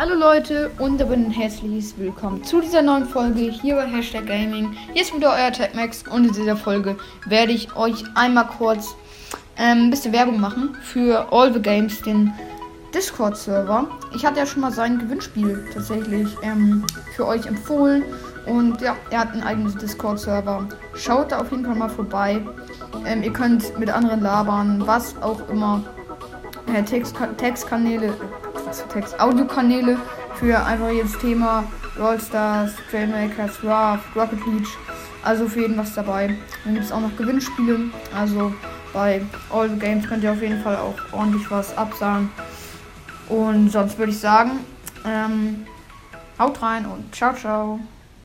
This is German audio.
Hallo Leute und damit ein herzliches Willkommen zu dieser neuen Folge hier bei Hashtag Gaming. Hier ist wieder euer TechMax und in dieser Folge werde ich euch einmal kurz ähm, ein bisschen Werbung machen für All the Games, den Discord-Server. Ich hatte ja schon mal sein Gewinnspiel tatsächlich ähm, für euch empfohlen und ja, er hat einen eigenen Discord-Server. Schaut da auf jeden Fall mal vorbei. Ähm, ihr könnt mit anderen labern, was auch immer. Äh, Text Textkanäle was für einfach jedes Thema. Rollstars, Trailmakers, Raft, Rocket League. Also für jeden was dabei. Dann gibt es auch noch Gewinnspiele. Also bei All the Games könnt ihr auf jeden Fall auch ordentlich was absagen. Und sonst würde ich sagen, ähm, haut rein und ciao, ciao.